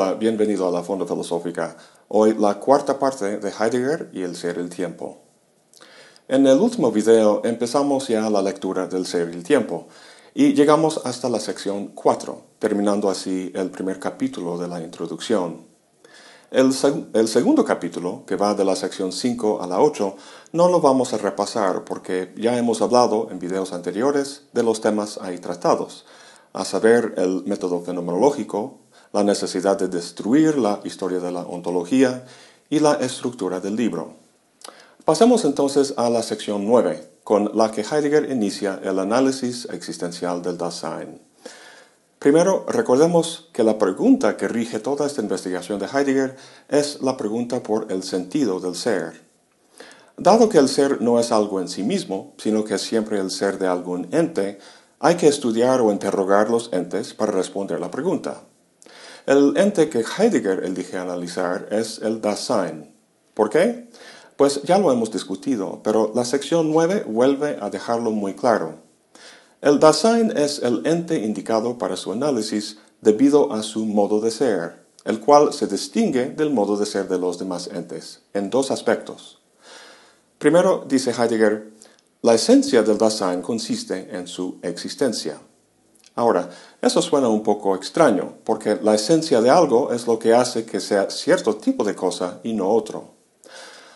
Hola, bienvenido a la Fonda Filosófica. Hoy la cuarta parte de Heidegger y el ser y el tiempo. En el último video empezamos ya la lectura del ser y el tiempo y llegamos hasta la sección 4, terminando así el primer capítulo de la introducción. El, el, segundo capítulo, que va de la sección 5 a la 8, no lo vamos a repasar porque ya hemos hablado en videos anteriores de los temas ahí tratados, a saber el método fenomenológico, la necesidad de destruir la historia de la ontología y la estructura del libro. Pasemos entonces a la sección 9, con la que Heidegger inicia el análisis existencial del Dasein. Primero, recordemos que la pregunta que rige toda esta investigación de Heidegger es la pregunta por el sentido del ser. Dado que el ser no es algo en sí mismo, sino que es siempre el ser de algún ente, hay que estudiar o interrogar los entes para responder la pregunta. El ente que Heidegger elige analizar es el Dasein. ¿Por qué? Pues ya lo hemos discutido, pero la sección 9 vuelve a dejarlo muy claro. El Dasein es el ente indicado para su análisis debido a su modo de ser, el cual se distingue del modo de ser de los demás entes, en dos aspectos. Primero, dice Heidegger, la esencia del Dasein consiste en su existencia. Ahora, eso suena un poco extraño, porque la esencia de algo es lo que hace que sea cierto tipo de cosa y no otro.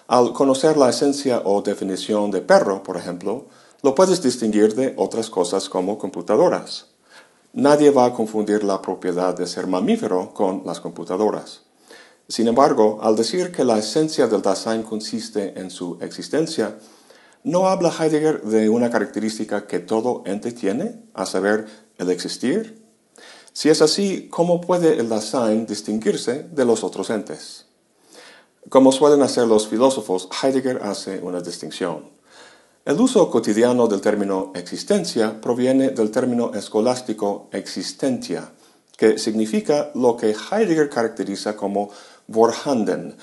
Al conocer la esencia o definición de perro, por ejemplo, lo puedes distinguir de otras cosas como computadoras. Nadie va a confundir la propiedad de ser mamífero con las computadoras. Sin embargo, al decir que la esencia del Dasein consiste en su existencia, ¿no habla Heidegger de una característica que todo ente tiene, a saber, el existir? Si es así, ¿cómo puede el Dasein distinguirse de los otros entes? Como suelen hacer los filósofos, Heidegger hace una distinción. El uso cotidiano del término existencia proviene del término escolástico existentia, que significa lo que Heidegger caracteriza como vorhanden,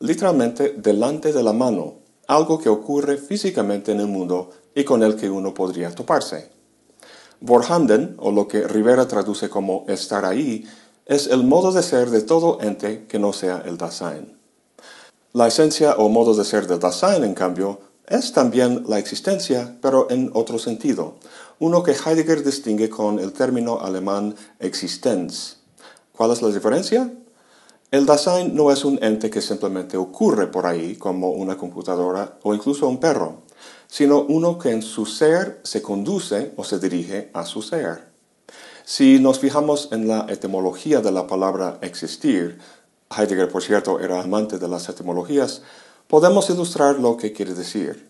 literalmente delante de la mano, algo que ocurre físicamente en el mundo y con el que uno podría toparse. Vorhanden, o lo que Rivera traduce como estar ahí, es el modo de ser de todo ente que no sea el Dasein. La esencia o modo de ser del Dasein, en cambio, es también la existencia, pero en otro sentido, uno que Heidegger distingue con el término alemán Existenz. ¿Cuál es la diferencia? El Dasein no es un ente que simplemente ocurre por ahí, como una computadora o incluso un perro sino uno que en su ser se conduce o se dirige a su ser. Si nos fijamos en la etimología de la palabra existir, Heidegger, por cierto, era amante de las etimologías, podemos ilustrar lo que quiere decir.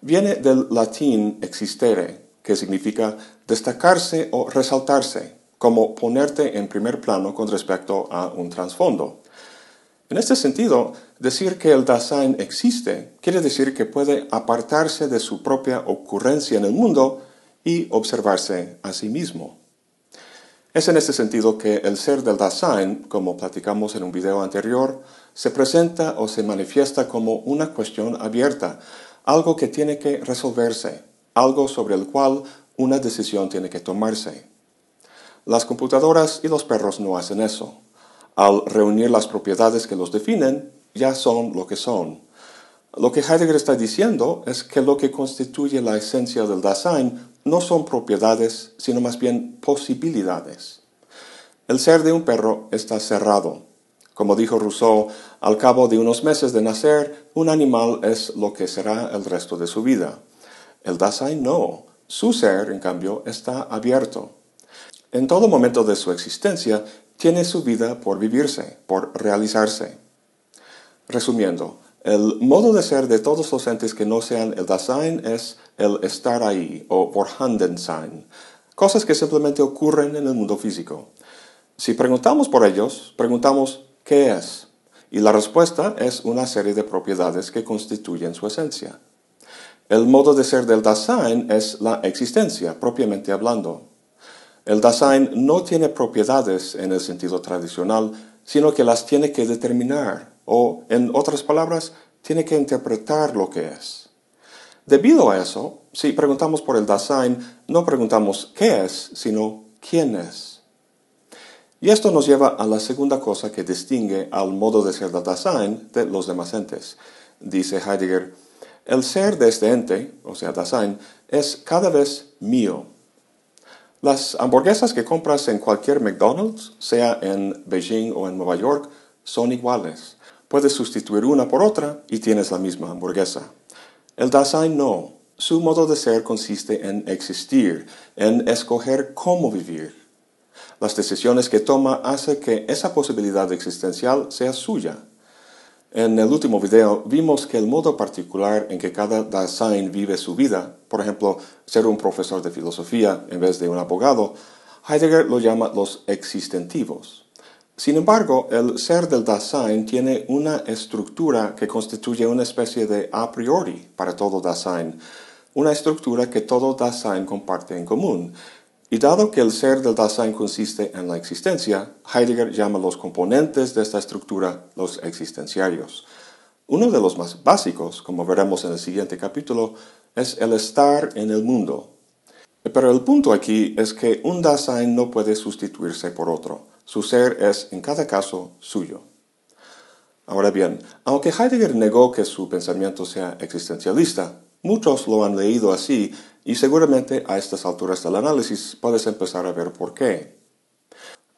Viene del latín existere, que significa destacarse o resaltarse, como ponerte en primer plano con respecto a un trasfondo. En este sentido, decir que el Dasein existe quiere decir que puede apartarse de su propia ocurrencia en el mundo y observarse a sí mismo. Es en este sentido que el ser del Dasein, como platicamos en un video anterior, se presenta o se manifiesta como una cuestión abierta, algo que tiene que resolverse, algo sobre el cual una decisión tiene que tomarse. Las computadoras y los perros no hacen eso al reunir las propiedades que los definen, ya son lo que son. Lo que Heidegger está diciendo es que lo que constituye la esencia del Dasein no son propiedades, sino más bien posibilidades. El ser de un perro está cerrado. Como dijo Rousseau, al cabo de unos meses de nacer, un animal es lo que será el resto de su vida. El Dasein no. Su ser, en cambio, está abierto. En todo momento de su existencia, tiene su vida por vivirse, por realizarse. Resumiendo, el modo de ser de todos los entes que no sean el Dasein es el estar ahí o Vorhandensein, cosas que simplemente ocurren en el mundo físico. Si preguntamos por ellos, preguntamos ¿qué es? Y la respuesta es una serie de propiedades que constituyen su esencia. El modo de ser del Dasein es la existencia, propiamente hablando. El Dasein no tiene propiedades en el sentido tradicional, sino que las tiene que determinar, o, en otras palabras, tiene que interpretar lo que es. Debido a eso, si preguntamos por el Dasein, no preguntamos qué es, sino quién es. Y esto nos lleva a la segunda cosa que distingue al modo de ser del Dasein de los demás entes. Dice Heidegger, el ser de este ente, o sea, Dasein, es cada vez mío. Las hamburguesas que compras en cualquier McDonald's, sea en Beijing o en Nueva York, son iguales. Puedes sustituir una por otra y tienes la misma hamburguesa. El Dasein no. Su modo de ser consiste en existir, en escoger cómo vivir. Las decisiones que toma hacen que esa posibilidad existencial sea suya. En el último video vimos que el modo particular en que cada Dasein vive su vida, por ejemplo, ser un profesor de filosofía en vez de un abogado, Heidegger lo llama los existentivos. Sin embargo, el ser del Dasein tiene una estructura que constituye una especie de a priori para todo Dasein, una estructura que todo Dasein comparte en común, y dado que el ser del Dasein consiste en la existencia, Heidegger llama los componentes de esta estructura los existenciarios. Uno de los más básicos, como veremos en el siguiente capítulo, es el estar en el mundo. Pero el punto aquí es que un Dasein no puede sustituirse por otro. Su ser es en cada caso suyo. Ahora bien, aunque Heidegger negó que su pensamiento sea existencialista, muchos lo han leído así y seguramente a estas alturas del análisis puedes empezar a ver por qué.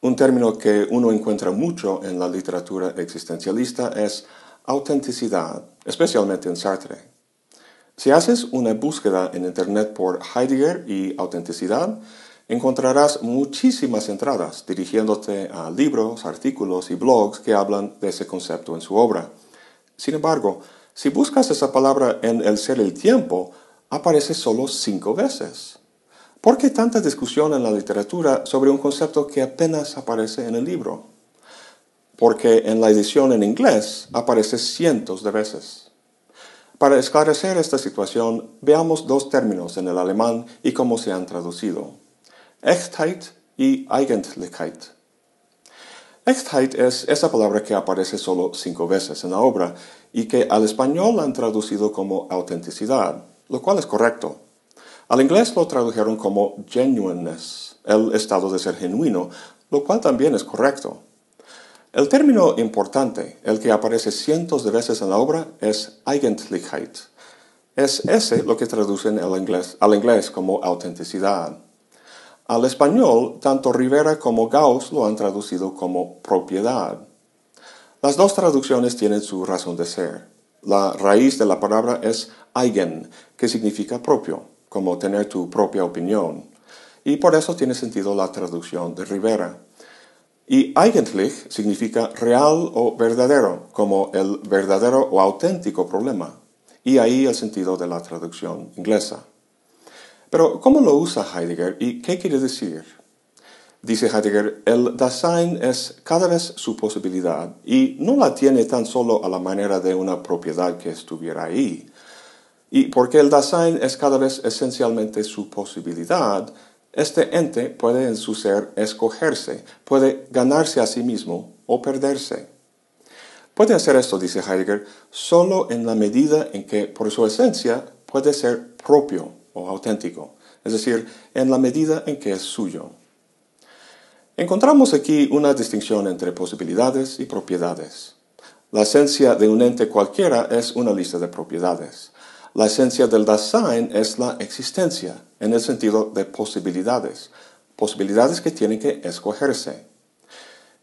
Un término que uno encuentra mucho en la literatura existencialista es autenticidad, especialmente en Sartre. Si haces una búsqueda en Internet por Heidegger y autenticidad, encontrarás muchísimas entradas dirigiéndote a libros, artículos y blogs que hablan de ese concepto en su obra. Sin embargo, si buscas esa palabra en El ser el tiempo, aparece solo cinco veces. ¿Por qué tanta discusión en la literatura sobre un concepto que apenas aparece en el libro? Porque en la edición en inglés aparece cientos de veces. Para esclarecer esta situación, veamos dos términos en el alemán y cómo se han traducido. Echtheit y Eigentlichkeit. Echtheit es esa palabra que aparece solo cinco veces en la obra y que al español han traducido como autenticidad lo cual es correcto. Al inglés lo tradujeron como genuineness, el estado de ser genuino, lo cual también es correcto. El término importante, el que aparece cientos de veces en la obra, es Eigentlichkeit. Es ese lo que traducen al inglés, al inglés como autenticidad. Al español, tanto Rivera como Gauss lo han traducido como propiedad. Las dos traducciones tienen su razón de ser. La raíz de la palabra es eigen, que significa propio, como tener tu propia opinión. Y por eso tiene sentido la traducción de Rivera. Y eigentlich significa real o verdadero, como el verdadero o auténtico problema. Y ahí el sentido de la traducción inglesa. Pero, ¿cómo lo usa Heidegger y qué quiere decir? Dice Heidegger, el Dasein es cada vez su posibilidad y no la tiene tan solo a la manera de una propiedad que estuviera ahí. Y porque el Dasein es cada vez esencialmente su posibilidad, este ente puede en su ser escogerse, puede ganarse a sí mismo o perderse. Puede hacer esto, dice Heidegger, solo en la medida en que por su esencia puede ser propio o auténtico, es decir, en la medida en que es suyo. Encontramos aquí una distinción entre posibilidades y propiedades. La esencia de un ente cualquiera es una lista de propiedades. La esencia del Dasein es la existencia, en el sentido de posibilidades, posibilidades que tienen que escogerse.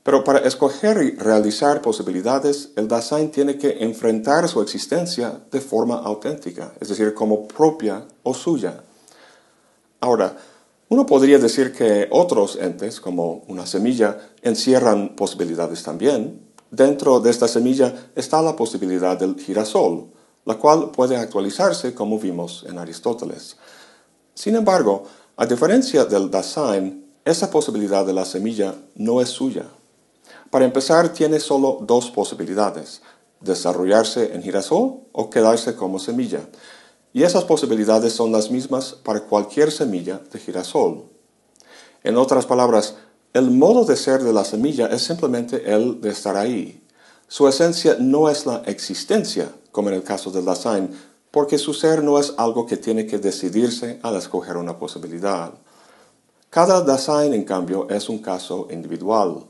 Pero para escoger y realizar posibilidades, el Dasein tiene que enfrentar su existencia de forma auténtica, es decir, como propia o suya. Ahora, uno podría decir que otros entes, como una semilla, encierran posibilidades también. Dentro de esta semilla está la posibilidad del girasol, la cual puede actualizarse como vimos en Aristóteles. Sin embargo, a diferencia del Dasein, esa posibilidad de la semilla no es suya. Para empezar, tiene solo dos posibilidades, desarrollarse en girasol o quedarse como semilla. Y esas posibilidades son las mismas para cualquier semilla de girasol. En otras palabras, el modo de ser de la semilla es simplemente el de estar ahí. Su esencia no es la existencia, como en el caso del Dasein, porque su ser no es algo que tiene que decidirse al escoger una posibilidad. Cada Dasein, en cambio, es un caso individual.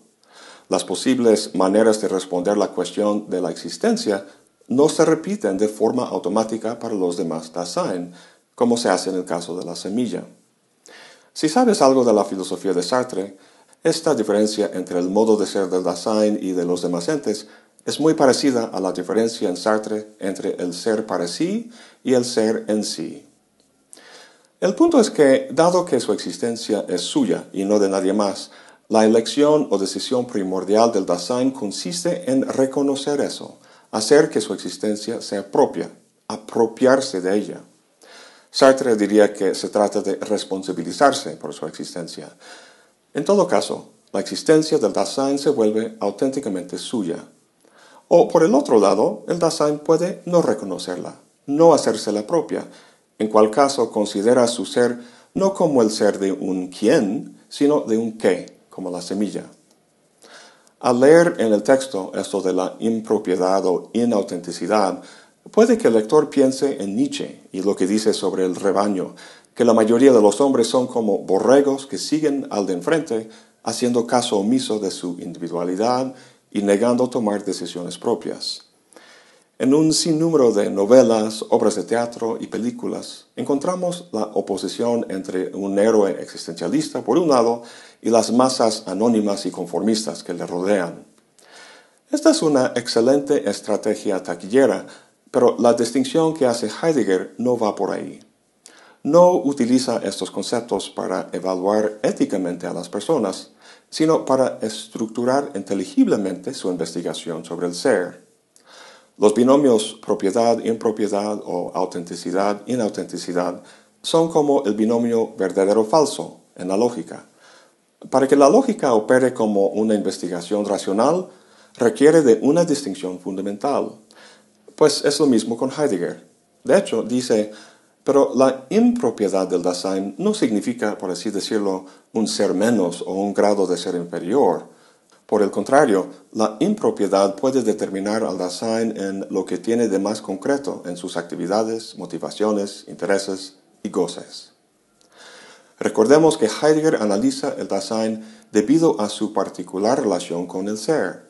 Las posibles maneras de responder la cuestión de la existencia no se repiten de forma automática para los demás Dasein, como se hace en el caso de la semilla. Si sabes algo de la filosofía de Sartre, esta diferencia entre el modo de ser del Dasein y de los demás entes es muy parecida a la diferencia en Sartre entre el ser para sí y el ser en sí. El punto es que, dado que su existencia es suya y no de nadie más, la elección o decisión primordial del Dasein consiste en reconocer eso, hacer que su existencia sea propia, apropiarse de ella. Sartre diría que se trata de responsabilizarse por su existencia. En todo caso, la existencia del Dasein se vuelve auténticamente suya. O por el otro lado, el Dasein puede no reconocerla, no hacérsela propia, en cual caso considera su ser no como el ser de un quién, sino de un qué, como la semilla. Al leer en el texto esto de la impropiedad o inautenticidad, puede que el lector piense en Nietzsche y lo que dice sobre el rebaño, que la mayoría de los hombres son como borregos que siguen al de enfrente, haciendo caso omiso de su individualidad y negando tomar decisiones propias. En un sinnúmero de novelas, obras de teatro y películas encontramos la oposición entre un héroe existencialista por un lado y las masas anónimas y conformistas que le rodean. Esta es una excelente estrategia taquillera, pero la distinción que hace Heidegger no va por ahí. No utiliza estos conceptos para evaluar éticamente a las personas, sino para estructurar inteligiblemente su investigación sobre el ser. Los binomios propiedad-impropiedad o autenticidad-inautenticidad son como el binomio verdadero-falso en la lógica. Para que la lógica opere como una investigación racional, requiere de una distinción fundamental. Pues es lo mismo con Heidegger. De hecho, dice, pero la impropiedad del Dasein no significa, por así decirlo, un ser menos o un grado de ser inferior. Por el contrario, la impropiedad puede determinar al Dasein en lo que tiene de más concreto en sus actividades, motivaciones, intereses y goces. Recordemos que Heidegger analiza el Dasein debido a su particular relación con el ser.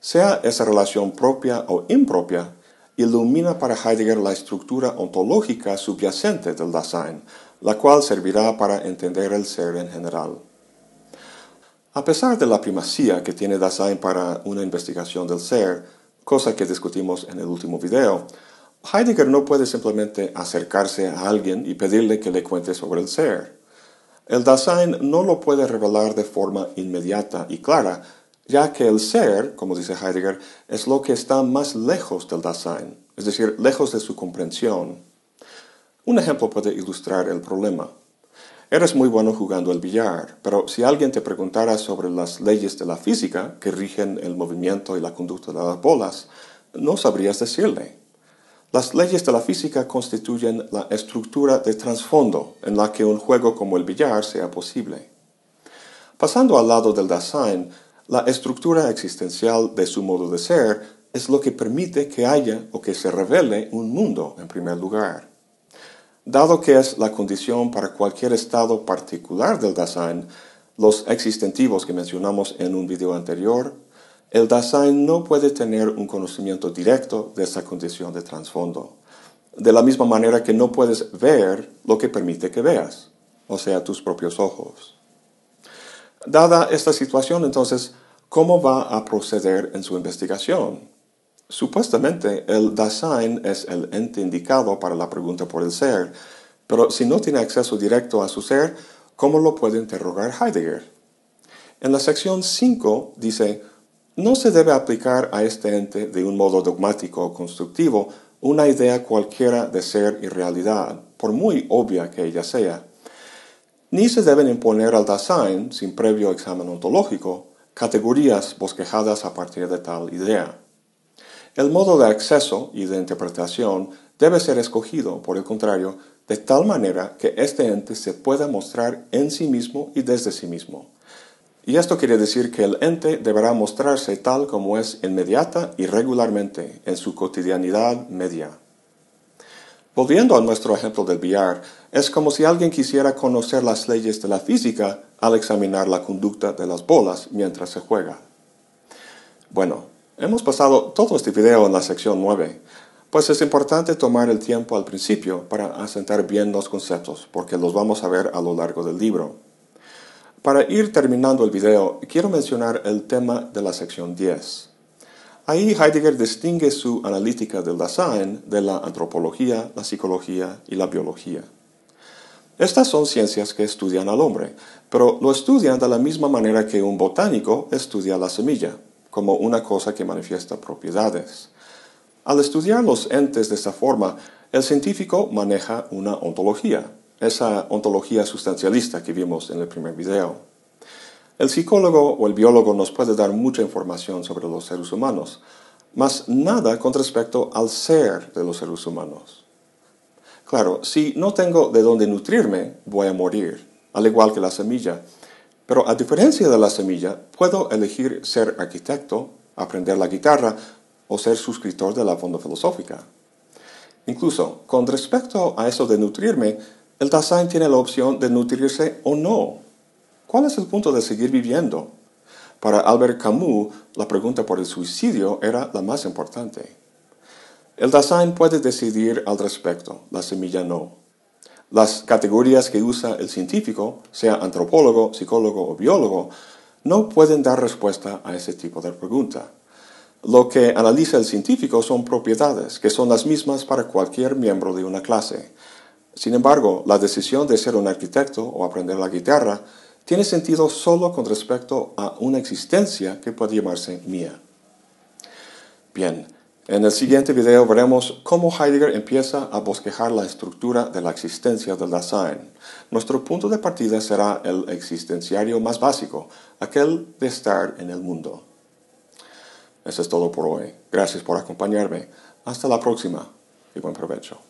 Sea esa relación propia o impropia, ilumina para Heidegger la estructura ontológica subyacente del Dasein, la cual servirá para entender el ser en general. A pesar de la primacía que tiene Dasein para una investigación del ser, cosa que discutimos en el último video, Heidegger no puede simplemente acercarse a alguien y pedirle que le cuente sobre el ser. El Dasein no lo puede revelar de forma inmediata y clara, ya que el ser, como dice Heidegger, es lo que está más lejos del Dasein, es decir, lejos de su comprensión. Un ejemplo puede ilustrar el problema. Eres muy bueno jugando al billar, pero si alguien te preguntara sobre las leyes de la física que rigen el movimiento y la conducta de las bolas, no sabrías decirle. Las leyes de la física constituyen la estructura de trasfondo en la que un juego como el billar sea posible. Pasando al lado del Dasein, la estructura existencial de su modo de ser es lo que permite que haya o que se revele un mundo en primer lugar. Dado que es la condición para cualquier estado particular del Dasein, los existentivos que mencionamos en un video anterior, el Dasein no puede tener un conocimiento directo de esa condición de trasfondo. De la misma manera que no puedes ver lo que permite que veas, o sea, tus propios ojos. Dada esta situación, entonces, ¿cómo va a proceder en su investigación? Supuestamente el Dasein es el ente indicado para la pregunta por el ser, pero si no tiene acceso directo a su ser, ¿cómo lo puede interrogar Heidegger? En la sección 5 dice, no se debe aplicar a este ente de un modo dogmático o constructivo una idea cualquiera de ser y realidad, por muy obvia que ella sea. Ni se deben imponer al Dasein, sin previo examen ontológico, categorías bosquejadas a partir de tal idea. El modo de acceso y de interpretación debe ser escogido, por el contrario, de tal manera que este ente se pueda mostrar en sí mismo y desde sí mismo. Y esto quiere decir que el ente deberá mostrarse tal como es inmediata y regularmente en su cotidianidad media. Volviendo a nuestro ejemplo del billar, es como si alguien quisiera conocer las leyes de la física al examinar la conducta de las bolas mientras se juega. Bueno, hemos pasado todo este video en la sección 9, pues es importante tomar el tiempo al principio para asentar bien los conceptos, porque los vamos a ver a lo largo del libro. Para ir terminando el video, quiero mencionar el tema de la sección 10. Ahí Heidegger distingue su analítica del Dasein de la antropología, la psicología y la biología. Estas son ciencias que estudian al hombre, pero lo estudian de la misma manera que un botánico estudia la semilla, como una cosa que manifiesta propiedades. Al estudiar los entes de esta forma, el científico maneja una ontología, esa ontología sustancialista que vimos en el primer video. El psicólogo o el biólogo nos puede dar mucha información sobre los seres humanos, mas nada con respecto al ser de los seres humanos. Claro, si no tengo de dónde nutrirme, voy a morir, al igual que la semilla. Pero a diferencia de la semilla, puedo elegir ser arquitecto, aprender la guitarra o ser suscriptor de la Fonda Filosófica. Incluso, con respecto a eso de nutrirme, el Dasein tiene la opción de nutrirse o no. ¿Cuál es el punto de seguir viviendo? Para Albert Camus, la pregunta por el suicidio era la más importante. El Dasein puede decidir al respecto, la semilla no. Las categorías que usa el científico, sea antropólogo, psicólogo o biólogo, no pueden dar respuesta a ese tipo de pregunta. Lo que analiza el científico son propiedades, que son las mismas para cualquier miembro de una clase. Sin embargo, la decisión de ser un arquitecto o aprender la guitarra tiene sentido solo con respecto a una existencia que puede llamarse mía. Bien, en el siguiente video veremos cómo Heidegger empieza a bosquejar la estructura de la existencia del Dasein. Nuestro punto de partida será el existenciario más básico, aquel de estar en el mundo. Eso es todo por hoy. Gracias por acompañarme. Hasta la próxima y buen provecho.